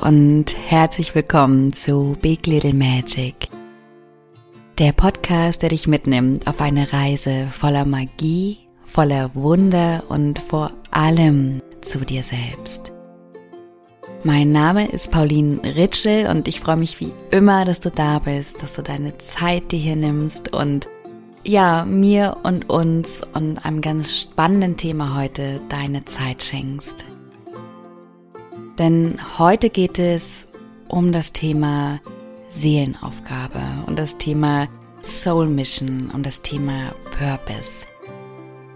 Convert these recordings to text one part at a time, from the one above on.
Und herzlich willkommen zu Big Little Magic. Der Podcast, der dich mitnimmt auf eine Reise voller Magie, voller Wunder und vor allem zu dir selbst. Mein Name ist Pauline Ritschel und ich freue mich wie immer, dass du da bist, dass du deine Zeit dir hier nimmst und ja, mir und uns und einem ganz spannenden Thema heute deine Zeit schenkst. Denn heute geht es um das Thema Seelenaufgabe und das Thema Soul Mission und das Thema Purpose.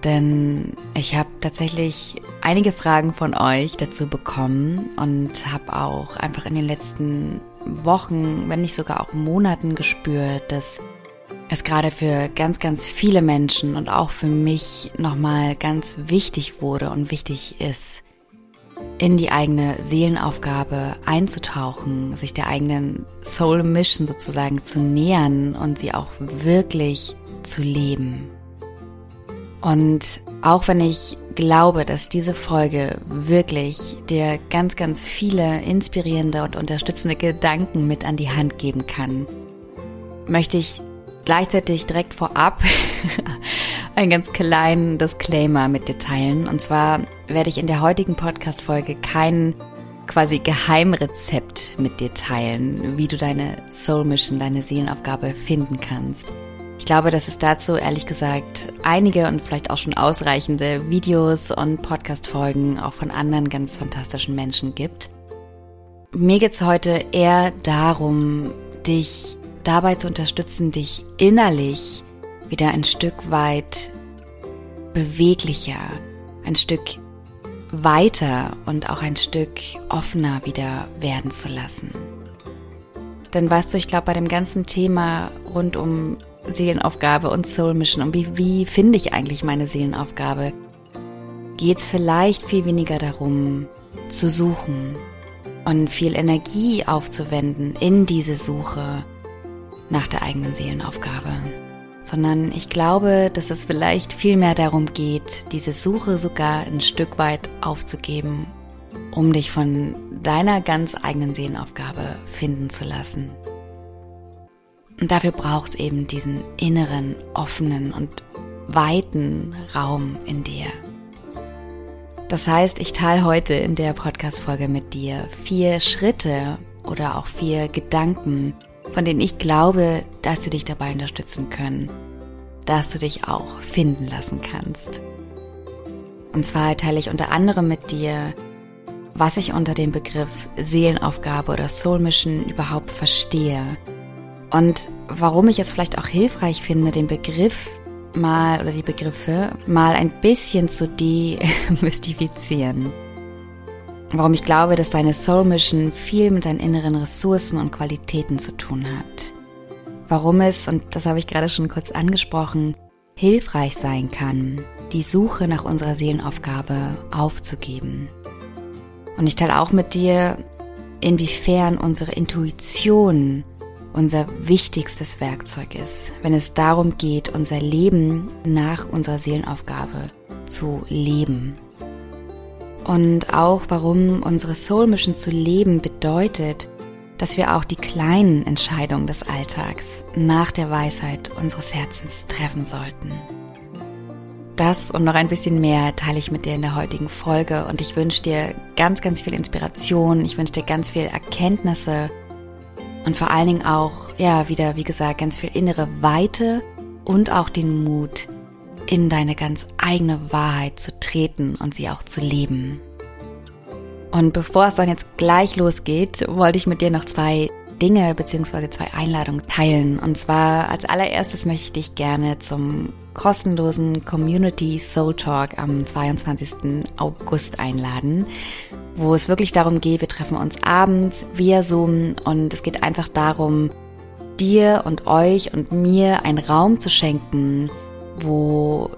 Denn ich habe tatsächlich einige Fragen von euch dazu bekommen und habe auch einfach in den letzten Wochen, wenn nicht sogar auch Monaten gespürt, dass es gerade für ganz, ganz viele Menschen und auch für mich nochmal ganz wichtig wurde und wichtig ist, in die eigene Seelenaufgabe einzutauchen, sich der eigenen Soul Mission sozusagen zu nähern und sie auch wirklich zu leben. Und auch wenn ich glaube, dass diese Folge wirklich dir ganz, ganz viele inspirierende und unterstützende Gedanken mit an die Hand geben kann, möchte ich gleichzeitig direkt vorab einen ganz kleinen Disclaimer mit dir teilen. Und zwar werde ich in der heutigen Podcast-Folge kein quasi Geheimrezept mit dir teilen, wie du deine Soul Mission, deine Seelenaufgabe finden kannst. Ich glaube, dass es dazu ehrlich gesagt einige und vielleicht auch schon ausreichende Videos und Podcast-Folgen auch von anderen ganz fantastischen Menschen gibt. Mir geht es heute eher darum, dich dabei zu unterstützen, dich innerlich wieder ein Stück weit beweglicher, ein Stück weiter und auch ein Stück offener wieder werden zu lassen. Denn weißt du, ich glaube, bei dem ganzen Thema rund um Seelenaufgabe und Soul Mission und wie, wie finde ich eigentlich meine Seelenaufgabe, geht es vielleicht viel weniger darum, zu suchen und viel Energie aufzuwenden in diese Suche nach der eigenen Seelenaufgabe sondern ich glaube, dass es vielleicht viel mehr darum geht, diese Suche sogar ein Stück weit aufzugeben, um dich von deiner ganz eigenen Seelenaufgabe finden zu lassen. Und dafür braucht es eben diesen inneren, offenen und weiten Raum in dir. Das heißt, ich teile heute in der Podcast-Folge mit dir vier Schritte oder auch vier Gedanken, von denen ich glaube, dass sie dich dabei unterstützen können, dass du dich auch finden lassen kannst. Und zwar teile ich unter anderem mit dir, was ich unter dem Begriff Seelenaufgabe oder Soul Mission überhaupt verstehe und warum ich es vielleicht auch hilfreich finde, den Begriff mal oder die Begriffe mal ein bisschen zu demystifizieren warum ich glaube, dass deine Soul Mission viel mit deinen inneren Ressourcen und Qualitäten zu tun hat. Warum es, und das habe ich gerade schon kurz angesprochen, hilfreich sein kann, die Suche nach unserer Seelenaufgabe aufzugeben. Und ich teile auch mit dir, inwiefern unsere Intuition unser wichtigstes Werkzeug ist, wenn es darum geht, unser Leben nach unserer Seelenaufgabe zu leben und auch warum unsere Soul Mission zu leben bedeutet, dass wir auch die kleinen Entscheidungen des Alltags nach der Weisheit unseres Herzens treffen sollten. Das und noch ein bisschen mehr teile ich mit dir in der heutigen Folge. Und ich wünsche dir ganz, ganz viel Inspiration, ich wünsche dir ganz viel Erkenntnisse. Und vor allen Dingen auch, ja, wieder, wie gesagt, ganz viel innere Weite und auch den Mut, in deine ganz eigene Wahrheit zu treten und sie auch zu leben. Und bevor es dann jetzt gleich losgeht, wollte ich mit dir noch zwei Dinge bzw. zwei Einladungen teilen. Und zwar als allererstes möchte ich dich gerne zum kostenlosen Community Soul Talk am 22. August einladen, wo es wirklich darum geht, wir treffen uns abends via Zoom und es geht einfach darum, dir und euch und mir einen Raum zu schenken, wo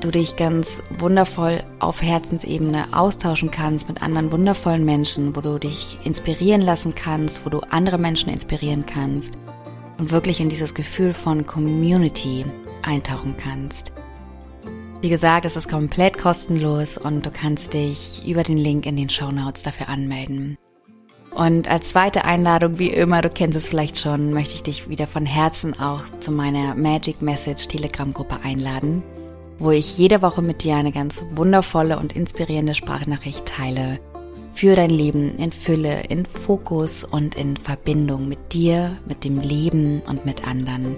du dich ganz wundervoll auf Herzensebene austauschen kannst mit anderen wundervollen Menschen, wo du dich inspirieren lassen kannst, wo du andere Menschen inspirieren kannst und wirklich in dieses Gefühl von Community eintauchen kannst. Wie gesagt, es ist komplett kostenlos und du kannst dich über den Link in den Show Notes dafür anmelden. Und als zweite Einladung, wie immer, du kennst es vielleicht schon, möchte ich dich wieder von Herzen auch zu meiner Magic Message Telegram-Gruppe einladen, wo ich jede Woche mit dir eine ganz wundervolle und inspirierende Sprachnachricht teile für dein Leben in Fülle, in Fokus und in Verbindung mit dir, mit dem Leben und mit anderen.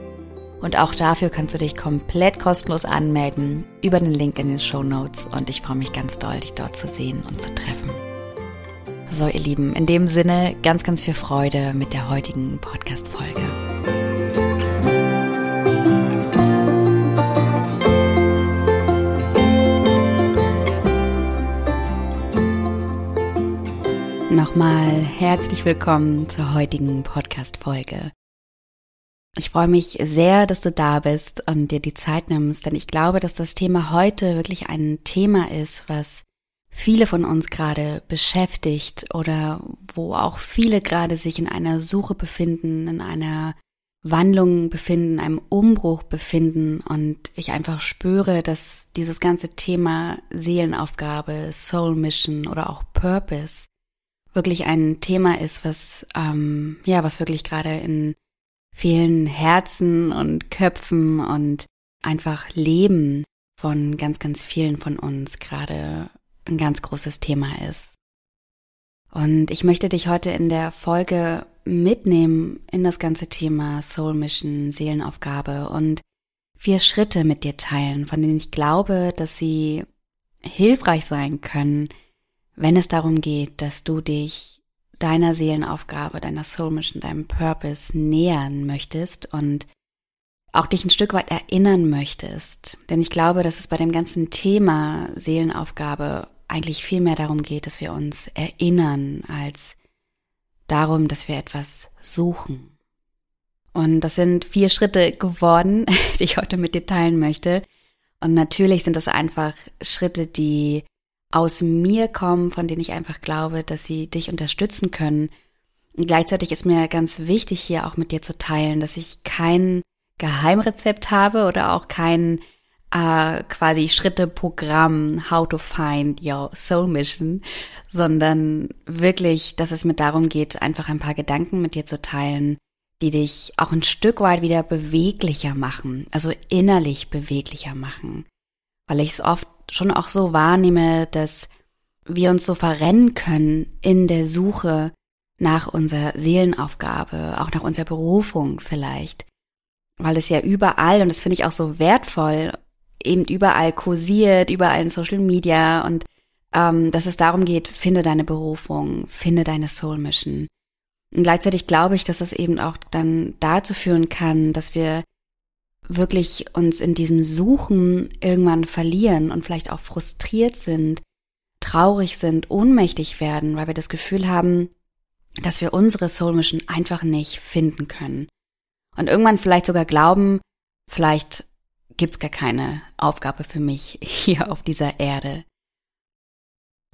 Und auch dafür kannst du dich komplett kostenlos anmelden über den Link in den Show Notes und ich freue mich ganz doll, dich dort zu sehen und zu treffen. So, ihr Lieben, in dem Sinne ganz, ganz viel Freude mit der heutigen Podcast-Folge. Nochmal herzlich willkommen zur heutigen Podcast-Folge. Ich freue mich sehr, dass du da bist und dir die Zeit nimmst, denn ich glaube, dass das Thema heute wirklich ein Thema ist, was viele von uns gerade beschäftigt oder wo auch viele gerade sich in einer Suche befinden, in einer Wandlung befinden, einem Umbruch befinden. Und ich einfach spüre, dass dieses ganze Thema Seelenaufgabe, Soul Mission oder auch Purpose wirklich ein Thema ist, was ähm, ja, was wirklich gerade in vielen Herzen und Köpfen und einfach Leben von ganz, ganz vielen von uns gerade ein ganz großes Thema ist. Und ich möchte dich heute in der Folge mitnehmen in das ganze Thema Soul Mission, Seelenaufgabe und vier Schritte mit dir teilen, von denen ich glaube, dass sie hilfreich sein können, wenn es darum geht, dass du dich deiner Seelenaufgabe, deiner Soul Mission, deinem Purpose nähern möchtest und auch dich ein Stück weit erinnern möchtest. Denn ich glaube, dass es bei dem ganzen Thema Seelenaufgabe eigentlich viel mehr darum geht, dass wir uns erinnern, als darum, dass wir etwas suchen. Und das sind vier Schritte geworden, die ich heute mit dir teilen möchte. Und natürlich sind das einfach Schritte, die aus mir kommen, von denen ich einfach glaube, dass sie dich unterstützen können. Und gleichzeitig ist mir ganz wichtig, hier auch mit dir zu teilen, dass ich kein Geheimrezept habe oder auch kein äh, quasi Schritte-Programm, how to find your soul mission, sondern wirklich, dass es mir darum geht, einfach ein paar Gedanken mit dir zu teilen, die dich auch ein Stück weit wieder beweglicher machen, also innerlich beweglicher machen. Weil ich es oft schon auch so wahrnehme, dass wir uns so verrennen können in der Suche nach unserer Seelenaufgabe, auch nach unserer Berufung vielleicht. Weil es ja überall, und das finde ich auch so wertvoll, eben überall kursiert, überall in Social Media und ähm, dass es darum geht, finde deine Berufung, finde deine Soul Mission. Und gleichzeitig glaube ich, dass das eben auch dann dazu führen kann, dass wir wirklich uns in diesem Suchen irgendwann verlieren und vielleicht auch frustriert sind, traurig sind, ohnmächtig werden, weil wir das Gefühl haben, dass wir unsere Soul Mission einfach nicht finden können. Und irgendwann vielleicht sogar glauben, vielleicht gibt's gar keine Aufgabe für mich hier auf dieser Erde.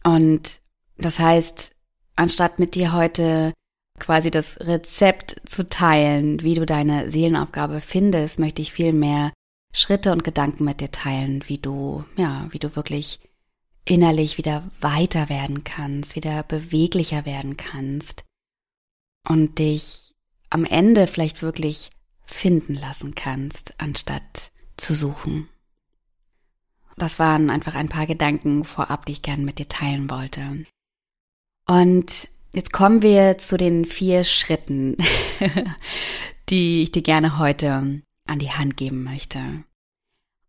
Und das heißt, anstatt mit dir heute quasi das Rezept zu teilen, wie du deine Seelenaufgabe findest, möchte ich viel mehr Schritte und Gedanken mit dir teilen, wie du, ja, wie du wirklich innerlich wieder weiter werden kannst, wieder beweglicher werden kannst und dich am Ende vielleicht wirklich finden lassen kannst, anstatt zu suchen. Das waren einfach ein paar Gedanken vorab, die ich gerne mit dir teilen wollte. Und jetzt kommen wir zu den vier Schritten, die ich dir gerne heute an die Hand geben möchte.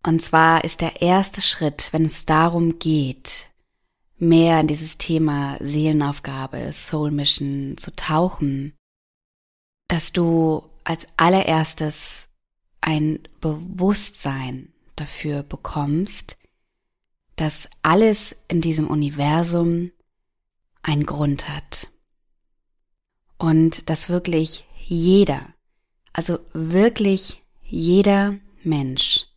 Und zwar ist der erste Schritt, wenn es darum geht, mehr in dieses Thema Seelenaufgabe, Soul Mission zu tauchen, dass du als allererstes ein Bewusstsein dafür bekommst, dass alles in diesem Universum einen Grund hat. Und dass wirklich jeder, also wirklich jeder Mensch,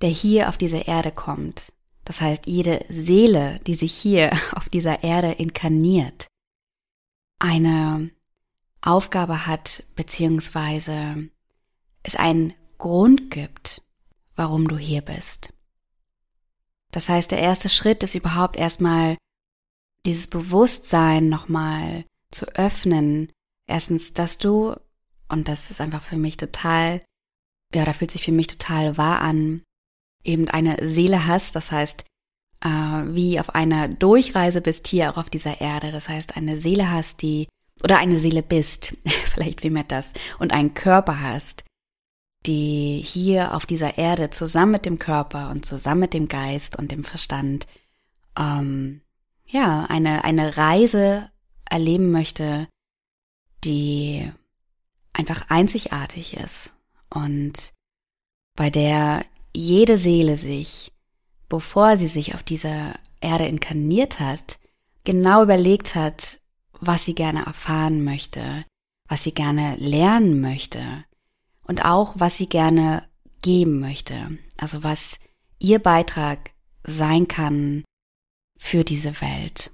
der hier auf diese Erde kommt, das heißt jede Seele, die sich hier auf dieser Erde inkarniert, eine Aufgabe hat, beziehungsweise es einen Grund gibt, warum du hier bist. Das heißt, der erste Schritt ist überhaupt erstmal dieses Bewusstsein nochmal zu öffnen. Erstens, dass du, und das ist einfach für mich total, ja, da fühlt sich für mich total wahr an, eben eine Seele hast, das heißt, äh, wie auf einer Durchreise bist hier auch auf dieser Erde, das heißt, eine Seele hast, die, oder eine Seele bist, vielleicht wie mehr das, und einen Körper hast, die hier auf dieser Erde zusammen mit dem Körper und zusammen mit dem Geist und dem Verstand ähm, ja eine eine Reise erleben möchte, die einfach einzigartig ist und bei der jede Seele sich, bevor sie sich auf dieser Erde inkarniert hat, genau überlegt hat, was sie gerne erfahren möchte, was sie gerne lernen möchte und auch, was sie gerne geben möchte. Also was ihr Beitrag sein kann für diese Welt.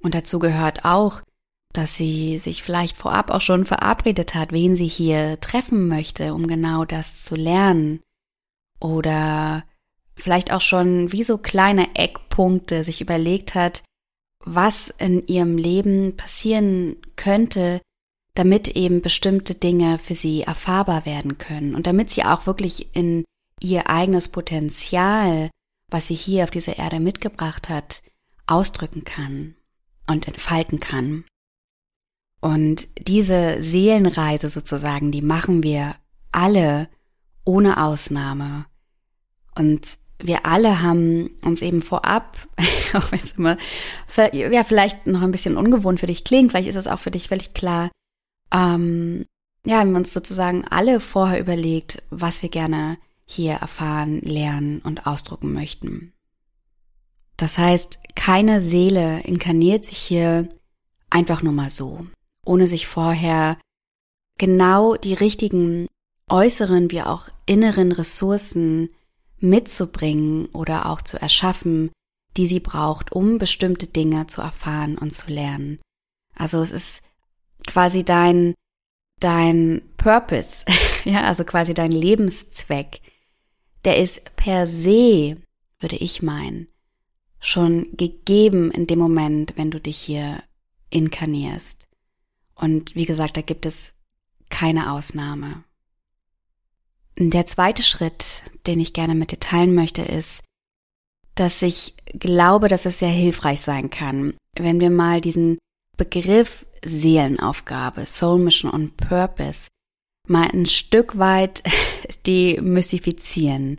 Und dazu gehört auch, dass sie sich vielleicht vorab auch schon verabredet hat, wen sie hier treffen möchte, um genau das zu lernen. Oder vielleicht auch schon wie so kleine Eckpunkte sich überlegt hat, was in ihrem Leben passieren könnte, damit eben bestimmte Dinge für sie erfahrbar werden können und damit sie auch wirklich in ihr eigenes Potenzial, was sie hier auf dieser Erde mitgebracht hat, ausdrücken kann und entfalten kann. Und diese Seelenreise sozusagen, die machen wir alle ohne Ausnahme. Und wir alle haben uns eben vorab, auch wenn es immer, ja, vielleicht noch ein bisschen ungewohnt für dich klingt, vielleicht ist es auch für dich völlig klar, ähm, ja, haben wir uns sozusagen alle vorher überlegt, was wir gerne hier erfahren, lernen und ausdrucken möchten. Das heißt, keine Seele inkarniert sich hier einfach nur mal so, ohne sich vorher genau die richtigen äußeren wie auch inneren Ressourcen mitzubringen oder auch zu erschaffen, die sie braucht, um bestimmte Dinge zu erfahren und zu lernen. Also es ist quasi dein, dein Purpose, ja, also quasi dein Lebenszweck, der ist per se, würde ich meinen, schon gegeben in dem Moment, wenn du dich hier inkarnierst. Und wie gesagt, da gibt es keine Ausnahme. Der zweite Schritt, den ich gerne mit dir teilen möchte, ist, dass ich glaube, dass es sehr hilfreich sein kann, wenn wir mal diesen Begriff Seelenaufgabe, Soul Mission und Purpose mal ein Stück weit demystifizieren.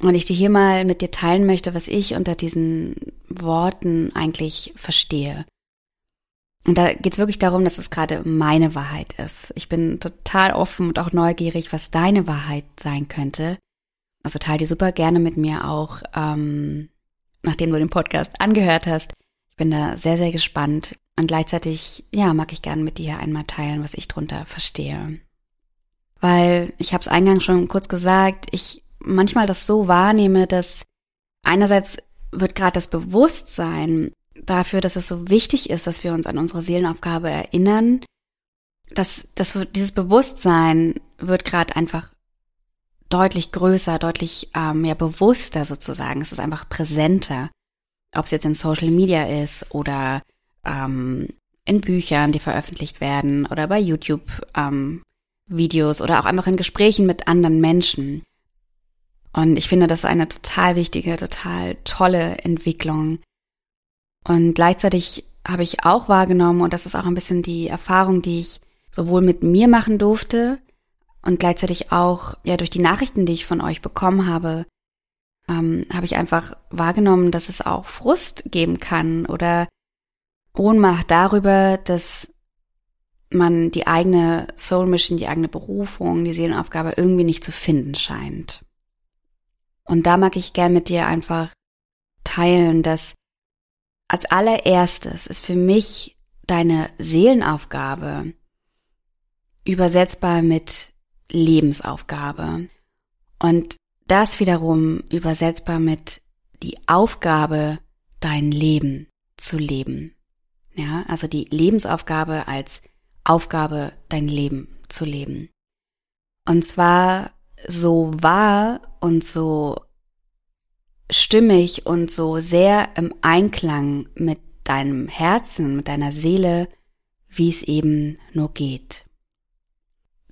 Und ich dir hier mal mit dir teilen möchte, was ich unter diesen Worten eigentlich verstehe. Und da geht es wirklich darum, dass es gerade meine Wahrheit ist. Ich bin total offen und auch neugierig, was deine Wahrheit sein könnte. Also teile die super gerne mit mir auch, ähm, nachdem du den Podcast angehört hast. Ich bin da sehr, sehr gespannt, und gleichzeitig, ja, mag ich gerne mit dir einmal teilen, was ich drunter verstehe. Weil, ich habe es eingangs schon kurz gesagt, ich manchmal das so wahrnehme, dass einerseits wird gerade das Bewusstsein dafür, dass es so wichtig ist, dass wir uns an unsere Seelenaufgabe erinnern, dass, dass dieses Bewusstsein wird gerade einfach deutlich größer, deutlich ähm, ja, bewusster sozusagen. Es ist einfach präsenter. Ob es jetzt in Social Media ist oder ähm, in Büchern, die veröffentlicht werden oder bei YouTube ähm, oder auch einfach in Gesprächen mit anderen Menschen. Und ich finde, das ist eine total wichtige, total tolle Entwicklung. Und gleichzeitig habe ich auch wahrgenommen, und das ist auch ein bisschen die Erfahrung, die ich sowohl mit mir machen durfte und gleichzeitig auch ja durch die Nachrichten, die ich von euch bekommen habe, ähm, habe ich einfach wahrgenommen, dass es auch Frust geben kann oder Ohnmacht darüber, dass man die eigene Soul Mission, die eigene Berufung, die Seelenaufgabe irgendwie nicht zu finden scheint. Und da mag ich gern mit dir einfach teilen, dass als allererstes ist für mich deine Seelenaufgabe übersetzbar mit Lebensaufgabe. Und das wiederum übersetzbar mit die Aufgabe, dein Leben zu leben. Ja, also die Lebensaufgabe als Aufgabe, dein Leben zu leben. Und zwar so wahr und so stimmig und so sehr im Einklang mit deinem Herzen, mit deiner Seele, wie es eben nur geht.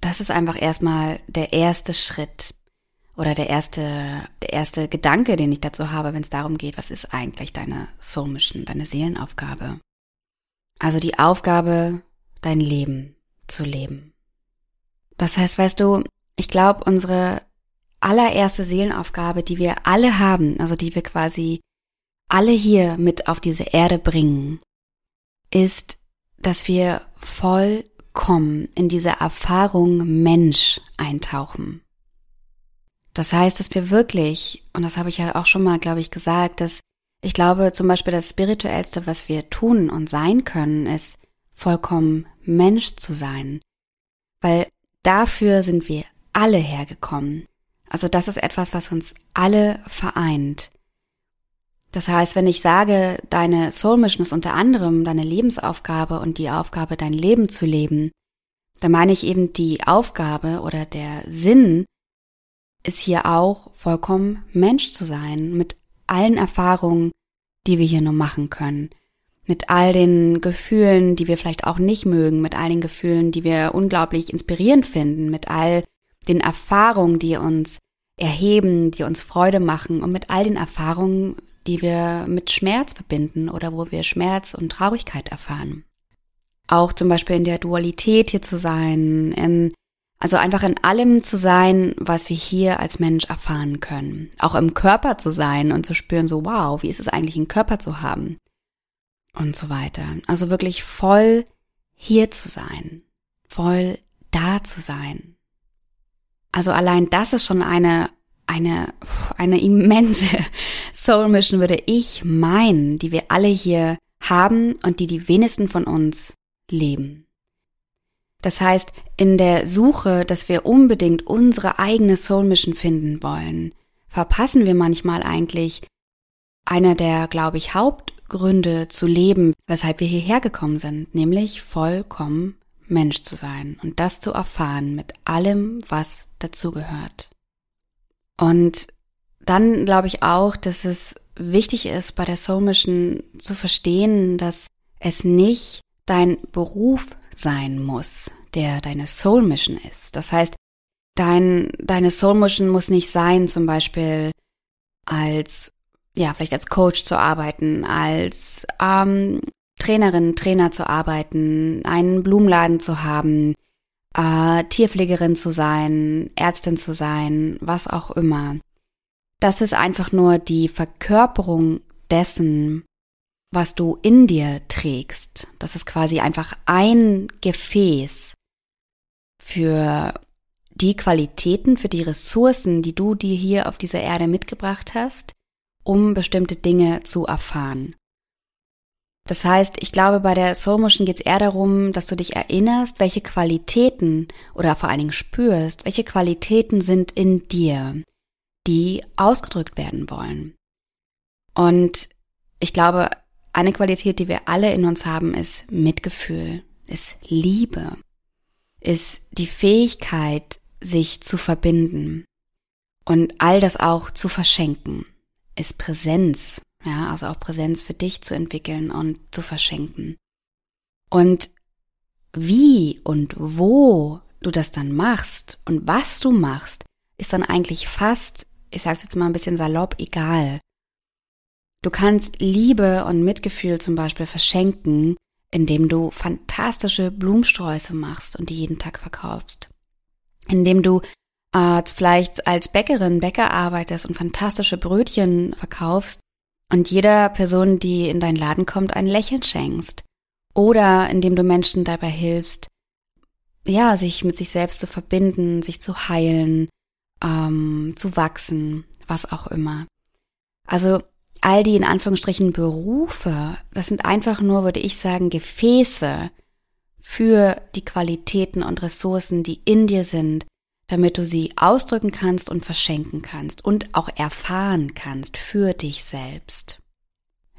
Das ist einfach erstmal der erste Schritt oder der erste, der erste Gedanke, den ich dazu habe, wenn es darum geht, was ist eigentlich deine Soul Mission, deine Seelenaufgabe? Also die Aufgabe, dein Leben zu leben. Das heißt, weißt du, ich glaube, unsere allererste Seelenaufgabe, die wir alle haben, also die wir quasi alle hier mit auf diese Erde bringen, ist, dass wir vollkommen in diese Erfahrung Mensch eintauchen. Das heißt, dass wir wirklich, und das habe ich ja auch schon mal, glaube ich, gesagt, dass ich glaube zum Beispiel das Spirituellste, was wir tun und sein können, ist vollkommen Mensch zu sein. Weil dafür sind wir alle hergekommen. Also das ist etwas, was uns alle vereint. Das heißt, wenn ich sage, deine Soul Mission ist unter anderem deine Lebensaufgabe und die Aufgabe, dein Leben zu leben, dann meine ich eben die Aufgabe oder der Sinn ist hier auch vollkommen Mensch zu sein, mit allen Erfahrungen, die wir hier nur machen können, mit all den Gefühlen, die wir vielleicht auch nicht mögen, mit all den Gefühlen, die wir unglaublich inspirierend finden, mit all den Erfahrungen, die uns erheben, die uns Freude machen und mit all den Erfahrungen, die wir mit Schmerz verbinden oder wo wir Schmerz und Traurigkeit erfahren. Auch zum Beispiel in der Dualität hier zu sein, in also einfach in allem zu sein, was wir hier als Mensch erfahren können. Auch im Körper zu sein und zu spüren, so wow, wie ist es eigentlich, einen Körper zu haben? Und so weiter. Also wirklich voll hier zu sein. Voll da zu sein. Also allein das ist schon eine, eine, eine immense Soul Mission, würde ich meinen, die wir alle hier haben und die die wenigsten von uns leben. Das heißt, in der Suche, dass wir unbedingt unsere eigene Soul Mission finden wollen, verpassen wir manchmal eigentlich einer der, glaube ich, Hauptgründe zu leben, weshalb wir hierher gekommen sind, nämlich vollkommen Mensch zu sein und das zu erfahren mit allem, was dazugehört. Und dann glaube ich auch, dass es wichtig ist, bei der Soul Mission zu verstehen, dass es nicht dein Beruf sein muss, der deine Soul Mission ist. Das heißt, dein, deine Soul Mission muss nicht sein, zum Beispiel als, ja, vielleicht als Coach zu arbeiten, als ähm, Trainerin, Trainer zu arbeiten, einen Blumenladen zu haben, äh, Tierpflegerin zu sein, Ärztin zu sein, was auch immer. Das ist einfach nur die Verkörperung dessen, was du in dir trägst. Das ist quasi einfach ein Gefäß für die Qualitäten, für die Ressourcen, die du dir hier auf dieser Erde mitgebracht hast, um bestimmte Dinge zu erfahren. Das heißt, ich glaube, bei der Soul Motion geht es eher darum, dass du dich erinnerst, welche Qualitäten oder vor allen Dingen spürst, welche Qualitäten sind in dir, die ausgedrückt werden wollen. Und ich glaube, eine Qualität, die wir alle in uns haben, ist Mitgefühl, ist Liebe, ist die Fähigkeit, sich zu verbinden und all das auch zu verschenken, ist Präsenz, ja, also auch Präsenz für dich zu entwickeln und zu verschenken. Und wie und wo du das dann machst und was du machst, ist dann eigentlich fast, ich sag's jetzt mal ein bisschen salopp, egal. Du kannst Liebe und Mitgefühl zum Beispiel verschenken, indem du fantastische Blumensträuße machst und die jeden Tag verkaufst. Indem du äh, vielleicht als Bäckerin, Bäcker arbeitest und fantastische Brötchen verkaufst und jeder Person, die in deinen Laden kommt, ein Lächeln schenkst. Oder indem du Menschen dabei hilfst, ja, sich mit sich selbst zu verbinden, sich zu heilen, ähm, zu wachsen, was auch immer. Also all die in Anführungsstrichen Berufe, das sind einfach nur, würde ich sagen, Gefäße für die Qualitäten und Ressourcen, die in dir sind, damit du sie ausdrücken kannst und verschenken kannst und auch erfahren kannst für dich selbst.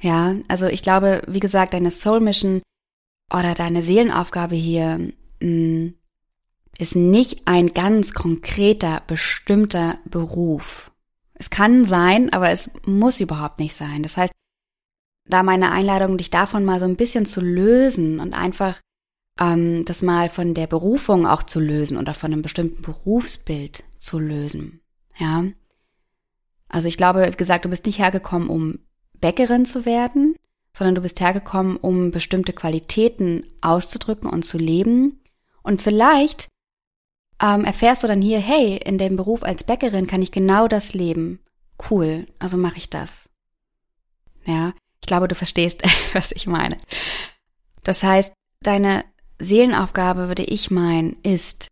Ja, also ich glaube, wie gesagt, deine Soul Mission oder deine Seelenaufgabe hier mh, mm, ist nicht ein ganz konkreter, bestimmter Beruf. Es kann sein, aber es muss überhaupt nicht sein. Das heißt, da meine Einladung, dich davon mal so ein bisschen zu lösen und einfach ähm, das mal von der Berufung auch zu lösen oder von einem bestimmten Berufsbild zu lösen. Ja. Also ich glaube, wie gesagt, du bist nicht hergekommen, um Bäckerin zu werden, sondern du bist hergekommen, um bestimmte Qualitäten auszudrücken und zu leben. Und vielleicht ähm, erfährst du dann hier, hey, in dem Beruf als Bäckerin kann ich genau das leben. Cool, also mache ich das. Ja, ich glaube, du verstehst, was ich meine. Das heißt, deine Seelenaufgabe, würde ich meinen, ist,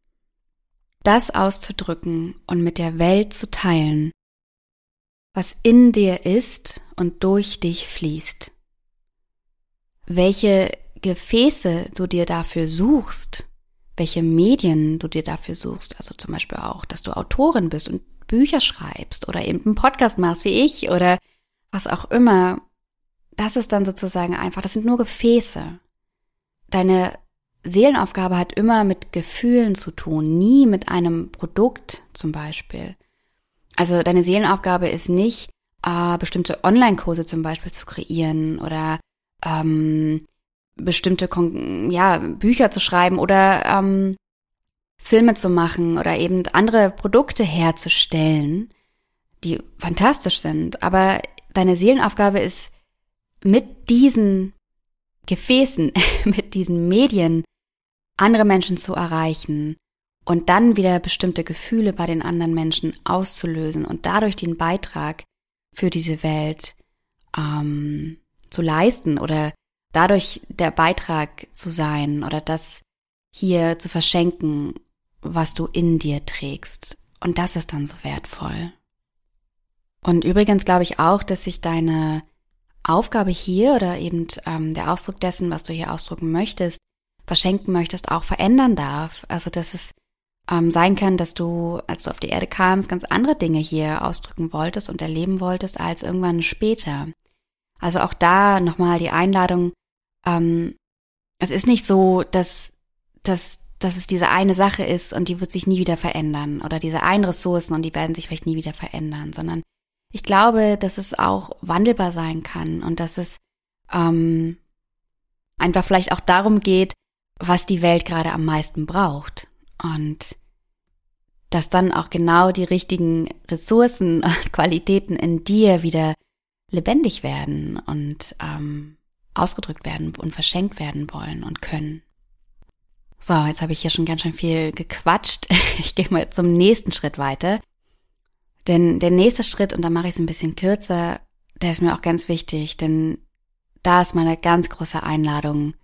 das auszudrücken und mit der Welt zu teilen, was in dir ist und durch dich fließt. Welche Gefäße du dir dafür suchst, welche Medien du dir dafür suchst, also zum Beispiel auch, dass du Autorin bist und Bücher schreibst oder eben einen Podcast machst wie ich oder was auch immer, das ist dann sozusagen einfach, das sind nur Gefäße. Deine Seelenaufgabe hat immer mit Gefühlen zu tun, nie mit einem Produkt zum Beispiel. Also deine Seelenaufgabe ist nicht, äh, bestimmte Online-Kurse zum Beispiel zu kreieren oder ähm, bestimmte ja, Bücher zu schreiben oder ähm, Filme zu machen oder eben andere Produkte herzustellen, die fantastisch sind. Aber deine Seelenaufgabe ist mit diesen Gefäßen, mit diesen Medien andere Menschen zu erreichen und dann wieder bestimmte Gefühle bei den anderen Menschen auszulösen und dadurch den Beitrag für diese Welt ähm, zu leisten oder dadurch der Beitrag zu sein oder das hier zu verschenken, was du in dir trägst. Und das ist dann so wertvoll. Und übrigens glaube ich auch, dass sich deine Aufgabe hier oder eben ähm, der Ausdruck dessen, was du hier ausdrücken möchtest, verschenken möchtest, auch verändern darf. Also dass es ähm, sein kann, dass du, als du auf die Erde kamst, ganz andere Dinge hier ausdrücken wolltest und erleben wolltest als irgendwann später. Also auch da nochmal die Einladung, ähm, es ist nicht so, dass, dass, dass es diese eine Sache ist und die wird sich nie wieder verändern oder diese einen Ressourcen und die werden sich vielleicht nie wieder verändern, sondern ich glaube, dass es auch wandelbar sein kann und dass es ähm, einfach vielleicht auch darum geht, was die Welt gerade am meisten braucht. Und dass dann auch genau die richtigen Ressourcen und Qualitäten in dir wieder lebendig werden und ähm, ausgedrückt werden und verschenkt werden wollen und können. So, jetzt habe ich hier schon ganz schön viel gequatscht. Ich gehe mal zum nächsten Schritt weiter. Denn der nächste Schritt, und da mache ich es ein bisschen kürzer, der ist mir auch ganz wichtig, denn da ist meine ganz große Einladung,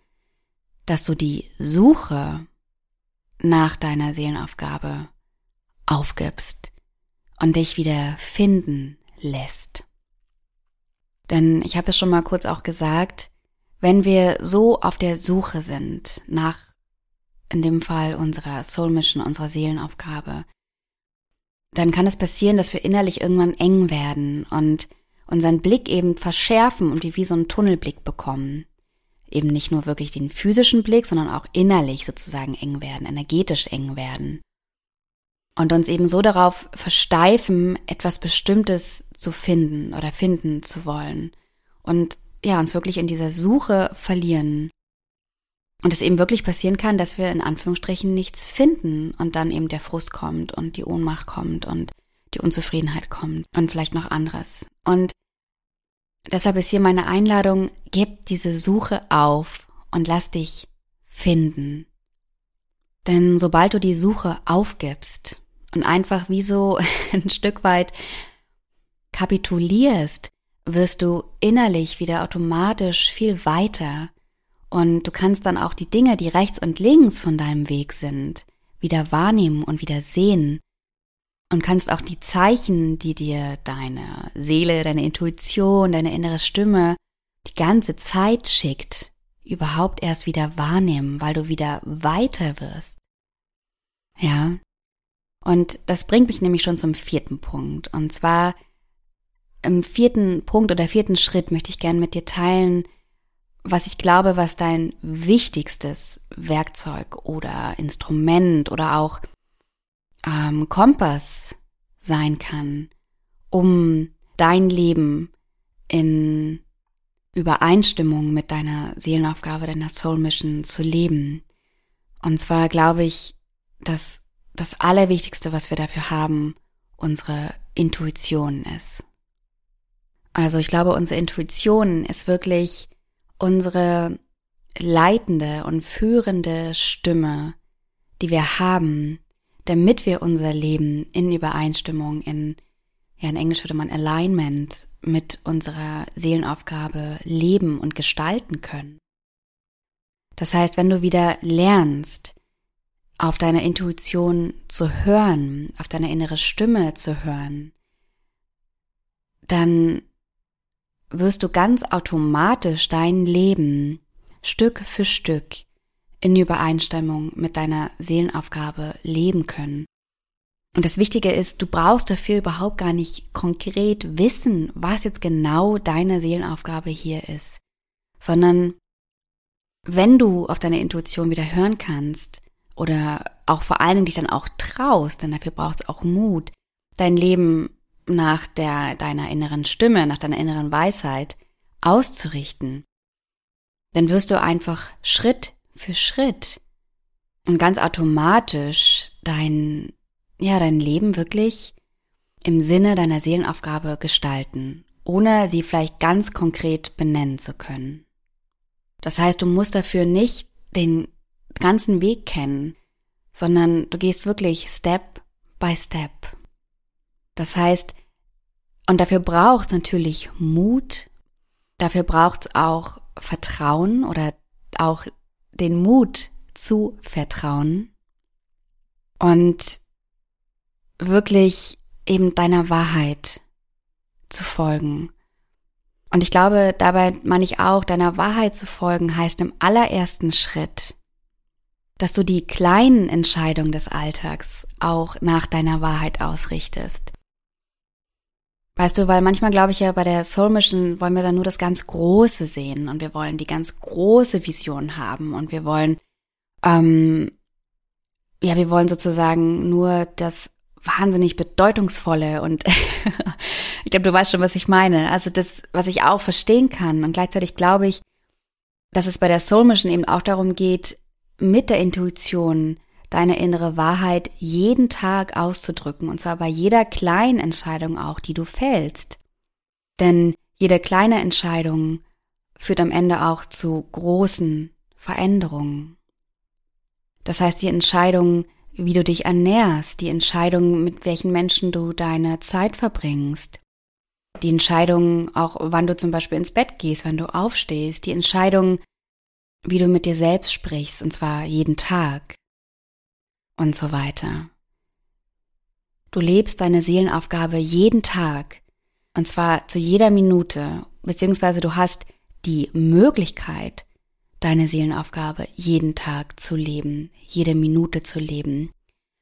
dass du die Suche nach deiner Seelenaufgabe aufgibst und dich wieder finden lässt. Denn ich habe es schon mal kurz auch gesagt, wenn wir so auf der Suche sind nach, in dem Fall unserer Soul Mission, unserer Seelenaufgabe, dann kann es passieren, dass wir innerlich irgendwann eng werden und unseren Blick eben verschärfen und wie so einen Tunnelblick bekommen eben nicht nur wirklich den physischen Blick, sondern auch innerlich sozusagen eng werden, energetisch eng werden. Und uns eben so darauf versteifen, etwas Bestimmtes zu finden oder finden zu wollen. Und ja, uns wirklich in dieser Suche verlieren. Und es eben wirklich passieren kann, dass wir in Anführungsstrichen nichts finden und dann eben der Frust kommt und die Ohnmacht kommt und die Unzufriedenheit kommt und vielleicht noch anderes. Und Deshalb ist hier meine Einladung, gib diese Suche auf und lass dich finden. Denn sobald du die Suche aufgibst und einfach wie so ein Stück weit kapitulierst, wirst du innerlich wieder automatisch viel weiter und du kannst dann auch die Dinge, die rechts und links von deinem Weg sind, wieder wahrnehmen und wieder sehen und kannst auch die Zeichen, die dir deine Seele, deine Intuition, deine innere Stimme die ganze Zeit schickt, überhaupt erst wieder wahrnehmen, weil du wieder weiter wirst. Ja. Und das bringt mich nämlich schon zum vierten Punkt. Und zwar im vierten Punkt oder vierten Schritt möchte ich gerne mit dir teilen, was ich glaube, was dein wichtigstes Werkzeug oder Instrument oder auch ähm, Kompass sein kann, um dein Leben in Übereinstimmung mit deiner Seelenaufgabe, deiner Soul Mission zu leben. Und zwar glaube ich, dass das Allerwichtigste, was wir dafür haben, unsere Intuition ist. Also ich glaube, unsere Intuition ist wirklich unsere leitende und führende Stimme, die wir haben, damit wir unser Leben in Übereinstimmung, in, ja, in Englisch würde man Alignment mit unserer Seelenaufgabe leben und gestalten können. Das heißt, wenn du wieder lernst, auf deine Intuition zu hören, auf deine innere Stimme zu hören, dann wirst du ganz automatisch dein Leben Stück für Stück in Übereinstimmung mit deiner Seelenaufgabe leben können. Und das Wichtige ist, du brauchst dafür überhaupt gar nicht konkret wissen, was jetzt genau deine Seelenaufgabe hier ist, sondern wenn du auf deine Intuition wieder hören kannst oder auch vor allen Dingen dich dann auch traust, denn dafür braucht es auch Mut, dein Leben nach der, deiner inneren Stimme, nach deiner inneren Weisheit auszurichten, dann wirst du einfach Schritt für Schritt und ganz automatisch dein, ja, dein Leben wirklich im Sinne deiner Seelenaufgabe gestalten, ohne sie vielleicht ganz konkret benennen zu können. Das heißt, du musst dafür nicht den ganzen Weg kennen, sondern du gehst wirklich Step by Step. Das heißt, und dafür braucht es natürlich Mut, dafür braucht es auch Vertrauen oder auch den Mut zu vertrauen und wirklich eben deiner Wahrheit zu folgen. Und ich glaube, dabei meine ich auch, deiner Wahrheit zu folgen heißt im allerersten Schritt, dass du die kleinen Entscheidungen des Alltags auch nach deiner Wahrheit ausrichtest. Weißt du, weil manchmal glaube ich ja, bei der Soul Mission wollen wir dann nur das ganz Große sehen und wir wollen die ganz große Vision haben und wir wollen, ähm, ja, wir wollen sozusagen nur das wahnsinnig bedeutungsvolle und ich glaube, du weißt schon, was ich meine. Also das, was ich auch verstehen kann und gleichzeitig glaube ich, dass es bei der Soul Mission eben auch darum geht, mit der Intuition deine innere Wahrheit jeden Tag auszudrücken, und zwar bei jeder kleinen Entscheidung auch, die du fällst. Denn jede kleine Entscheidung führt am Ende auch zu großen Veränderungen. Das heißt, die Entscheidung, wie du dich ernährst, die Entscheidung, mit welchen Menschen du deine Zeit verbringst, die Entscheidung auch, wann du zum Beispiel ins Bett gehst, wann du aufstehst, die Entscheidung, wie du mit dir selbst sprichst, und zwar jeden Tag und so weiter. Du lebst deine Seelenaufgabe jeden Tag und zwar zu jeder Minute, beziehungsweise du hast die Möglichkeit, deine Seelenaufgabe jeden Tag zu leben, jede Minute zu leben,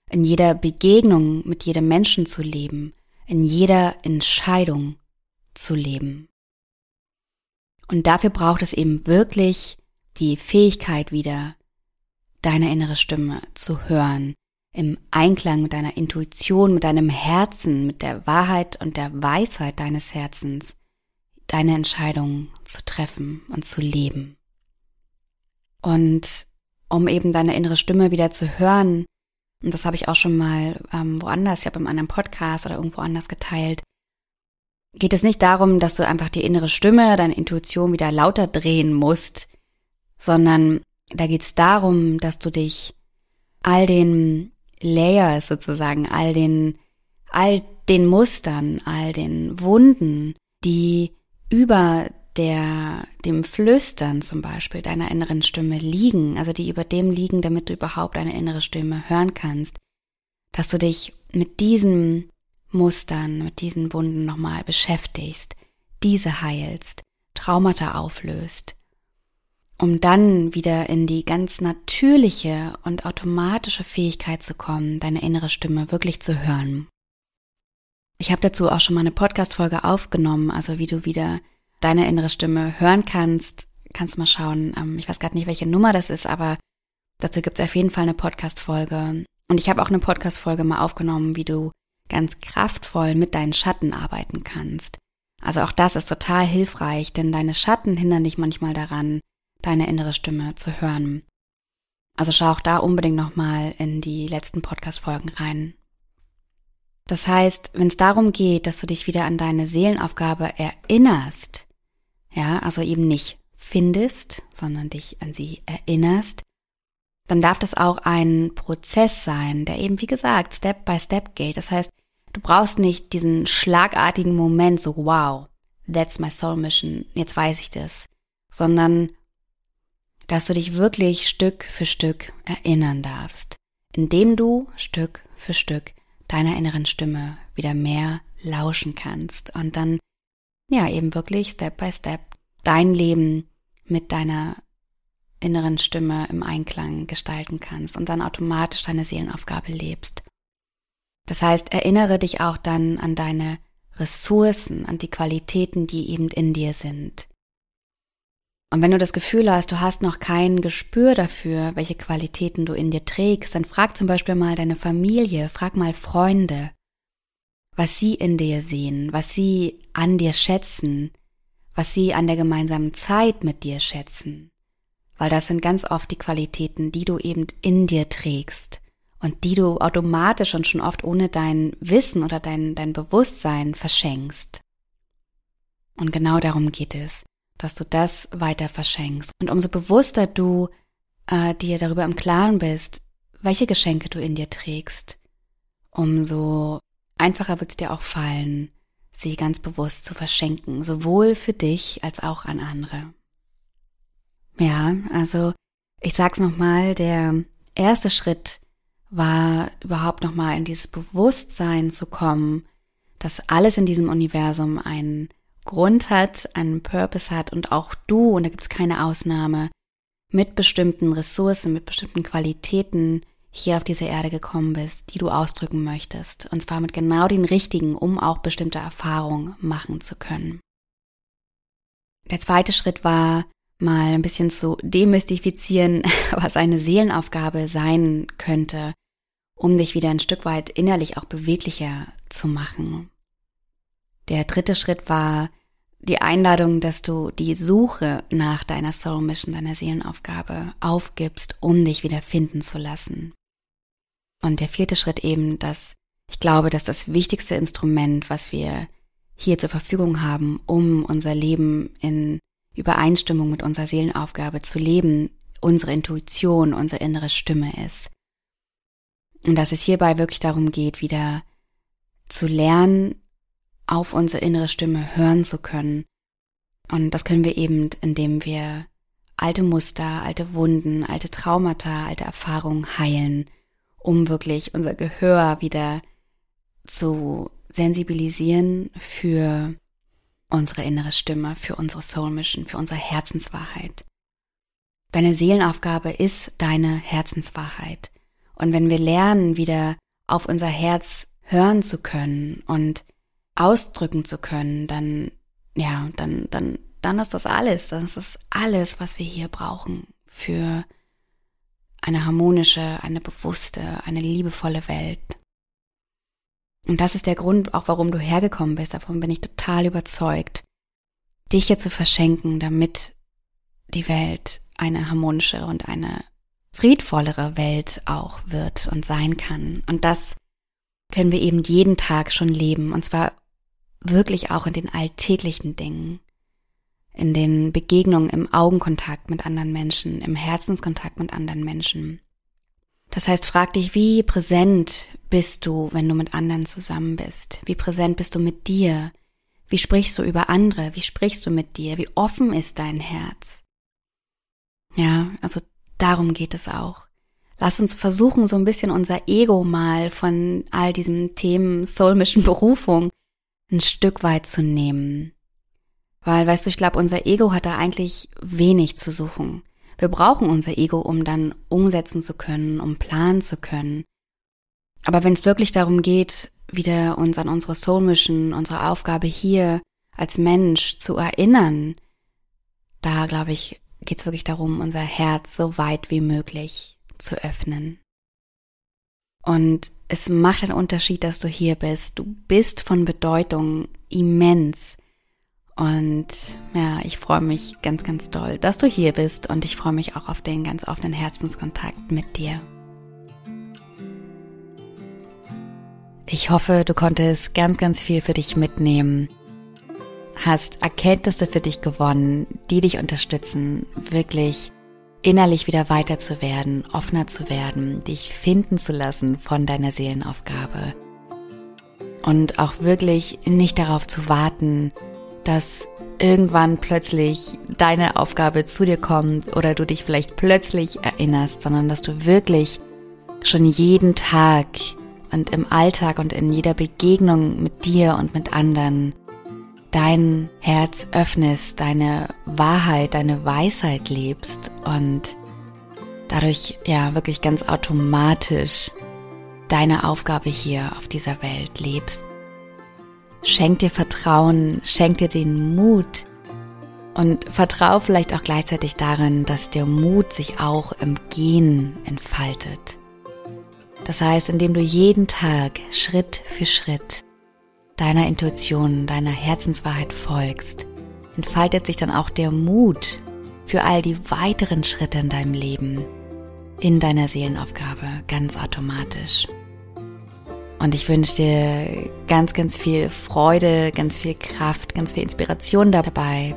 in jeder Begegnung mit jedem Menschen zu leben, in jeder Entscheidung zu leben. Und dafür braucht es eben wirklich die Fähigkeit wieder, deine innere Stimme zu hören, im Einklang mit deiner Intuition, mit deinem Herzen, mit der Wahrheit und der Weisheit deines Herzens, deine Entscheidungen zu treffen und zu leben. Und um eben deine innere Stimme wieder zu hören, und das habe ich auch schon mal ähm, woanders, ich habe in einem Podcast oder irgendwo anders geteilt, geht es nicht darum, dass du einfach die innere Stimme, deine Intuition wieder lauter drehen musst, sondern da geht es darum, dass du dich all den Layers sozusagen, all den, all den Mustern, all den Wunden, die über der, dem Flüstern zum Beispiel deiner inneren Stimme liegen, also die über dem liegen, damit du überhaupt eine innere Stimme hören kannst, dass du dich mit diesen Mustern, mit diesen Wunden nochmal beschäftigst, diese heilst, Traumata auflöst, um dann wieder in die ganz natürliche und automatische Fähigkeit zu kommen, deine innere Stimme wirklich zu hören. Ich habe dazu auch schon mal eine Podcast-Folge aufgenommen, also wie du wieder deine innere Stimme hören kannst. Kannst mal schauen. Ähm, ich weiß gerade nicht, welche Nummer das ist, aber dazu gibt es auf jeden Fall eine Podcast-Folge. Und ich habe auch eine Podcast-Folge mal aufgenommen, wie du ganz kraftvoll mit deinen Schatten arbeiten kannst. Also auch das ist total hilfreich, denn deine Schatten hindern dich manchmal daran, deine innere Stimme zu hören. Also schau auch da unbedingt nochmal in die letzten Podcast-Folgen rein. Das heißt, wenn es darum geht, dass du dich wieder an deine Seelenaufgabe erinnerst, ja, also eben nicht findest, sondern dich an sie erinnerst, dann darf das auch ein Prozess sein, der eben, wie gesagt, Step by Step geht. Das heißt, du brauchst nicht diesen schlagartigen Moment, so wow, that's my soul mission, jetzt weiß ich das, sondern dass du dich wirklich Stück für Stück erinnern darfst, indem du Stück für Stück deiner inneren Stimme wieder mehr lauschen kannst und dann ja eben wirklich Step by Step dein Leben mit deiner inneren Stimme im Einklang gestalten kannst und dann automatisch deine Seelenaufgabe lebst. Das heißt, erinnere dich auch dann an deine Ressourcen, an die Qualitäten, die eben in dir sind. Und wenn du das Gefühl hast, du hast noch kein Gespür dafür, welche Qualitäten du in dir trägst, dann frag zum Beispiel mal deine Familie, frag mal Freunde, was sie in dir sehen, was sie an dir schätzen, was sie an der gemeinsamen Zeit mit dir schätzen weil das sind ganz oft die Qualitäten, die du eben in dir trägst und die du automatisch und schon oft ohne dein Wissen oder dein, dein Bewusstsein verschenkst. Und genau darum geht es, dass du das weiter verschenkst. Und umso bewusster du äh, dir darüber im Klaren bist, welche Geschenke du in dir trägst, umso einfacher wird es dir auch fallen, sie ganz bewusst zu verschenken, sowohl für dich als auch an andere. Ja, also ich sag's nochmal, der erste Schritt war überhaupt nochmal in dieses Bewusstsein zu kommen, dass alles in diesem Universum einen Grund hat, einen Purpose hat und auch du, und da gibt's keine Ausnahme, mit bestimmten Ressourcen, mit bestimmten Qualitäten hier auf diese Erde gekommen bist, die du ausdrücken möchtest. Und zwar mit genau den richtigen, um auch bestimmte Erfahrungen machen zu können. Der zweite Schritt war, mal ein bisschen zu demystifizieren, was eine Seelenaufgabe sein könnte, um dich wieder ein Stück weit innerlich auch beweglicher zu machen. Der dritte Schritt war die Einladung, dass du die Suche nach deiner Soul Mission, deiner Seelenaufgabe aufgibst, um dich wieder finden zu lassen. Und der vierte Schritt eben, dass ich glaube, dass das wichtigste Instrument, was wir hier zur Verfügung haben, um unser Leben in Übereinstimmung mit unserer Seelenaufgabe zu leben, unsere Intuition, unsere innere Stimme ist. Und dass es hierbei wirklich darum geht, wieder zu lernen, auf unsere innere Stimme hören zu können. Und das können wir eben, indem wir alte Muster, alte Wunden, alte Traumata, alte Erfahrungen heilen, um wirklich unser Gehör wieder zu sensibilisieren für unsere innere Stimme, für unsere Soul Mission, für unsere Herzenswahrheit. Deine Seelenaufgabe ist deine Herzenswahrheit. Und wenn wir lernen, wieder auf unser Herz hören zu können und ausdrücken zu können, dann, ja, dann, dann, dann ist das alles. Das ist alles, was wir hier brauchen für eine harmonische, eine bewusste, eine liebevolle Welt. Und das ist der Grund auch, warum du hergekommen bist. Davon bin ich total überzeugt. Dich hier zu verschenken, damit die Welt eine harmonischere und eine friedvollere Welt auch wird und sein kann. Und das können wir eben jeden Tag schon leben. Und zwar wirklich auch in den alltäglichen Dingen. In den Begegnungen im Augenkontakt mit anderen Menschen, im Herzenskontakt mit anderen Menschen. Das heißt, frag dich, wie präsent bist du, wenn du mit anderen zusammen bist? Wie präsent bist du mit dir? Wie sprichst du über andere? Wie sprichst du mit dir? Wie offen ist dein Herz? Ja, also darum geht es auch. Lass uns versuchen, so ein bisschen unser Ego mal von all diesen Themen soulmischen Berufung ein Stück weit zu nehmen. Weil, weißt du, ich glaube, unser Ego hat da eigentlich wenig zu suchen. Wir brauchen unser Ego, um dann umsetzen zu können, um planen zu können. Aber wenn es wirklich darum geht, wieder uns an unsere Soul Mission, unsere Aufgabe hier als Mensch zu erinnern, da glaube ich, geht es wirklich darum, unser Herz so weit wie möglich zu öffnen. Und es macht einen Unterschied, dass du hier bist. Du bist von Bedeutung immens. Und ja, ich freue mich ganz, ganz doll, dass du hier bist und ich freue mich auch auf den ganz offenen Herzenskontakt mit dir. Ich hoffe, du konntest ganz, ganz viel für dich mitnehmen, hast Erkenntnisse für dich gewonnen, die dich unterstützen, wirklich innerlich wieder weiter zu werden, offener zu werden, dich finden zu lassen von deiner Seelenaufgabe. Und auch wirklich nicht darauf zu warten, dass irgendwann plötzlich deine Aufgabe zu dir kommt oder du dich vielleicht plötzlich erinnerst, sondern dass du wirklich schon jeden Tag und im Alltag und in jeder Begegnung mit dir und mit anderen dein Herz öffnest, deine Wahrheit, deine Weisheit lebst und dadurch ja wirklich ganz automatisch deine Aufgabe hier auf dieser Welt lebst. Schenk dir Vertrauen, schenk dir den Mut und vertrau vielleicht auch gleichzeitig darin, dass der Mut sich auch im Gehen entfaltet. Das heißt, indem du jeden Tag Schritt für Schritt deiner Intuition, deiner Herzenswahrheit folgst, entfaltet sich dann auch der Mut für all die weiteren Schritte in deinem Leben, in deiner Seelenaufgabe ganz automatisch. Und ich wünsche dir ganz, ganz viel Freude, ganz viel Kraft, ganz viel Inspiration dabei.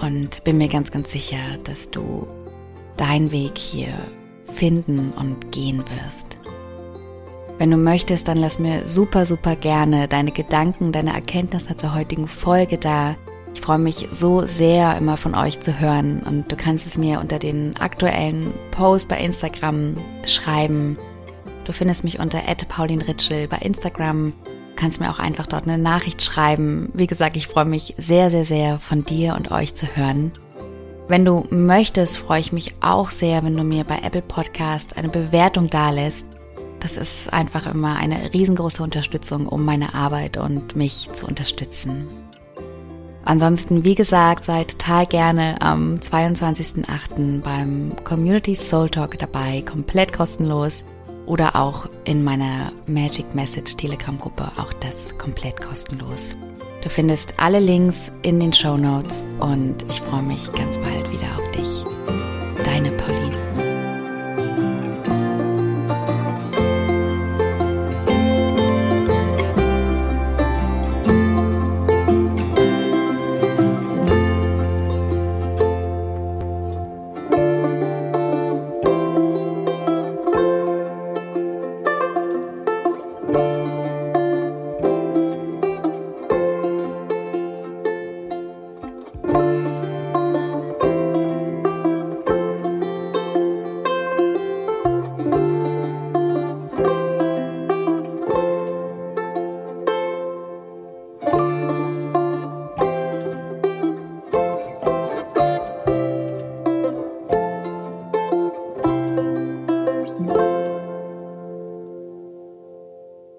Und bin mir ganz, ganz sicher, dass du deinen Weg hier finden und gehen wirst. Wenn du möchtest, dann lass mir super, super gerne deine Gedanken, deine Erkenntnisse zur heutigen Folge da. Ich freue mich so sehr, immer von euch zu hören und du kannst es mir unter den aktuellen Post bei Instagram schreiben. Du findest mich unter @paulinritschel bei Instagram. Kannst mir auch einfach dort eine Nachricht schreiben. Wie gesagt, ich freue mich sehr, sehr, sehr von dir und euch zu hören. Wenn du möchtest, freue ich mich auch sehr, wenn du mir bei Apple Podcast eine Bewertung dalässt. Das ist einfach immer eine riesengroße Unterstützung, um meine Arbeit und mich zu unterstützen. Ansonsten, wie gesagt, seid total gerne am 22.08. beim Community Soul Talk dabei, komplett kostenlos. Oder auch in meiner Magic Message Telegram Gruppe, auch das komplett kostenlos. Du findest alle Links in den Show Notes und ich freue mich ganz bald wieder auf dich. Deine Pauline.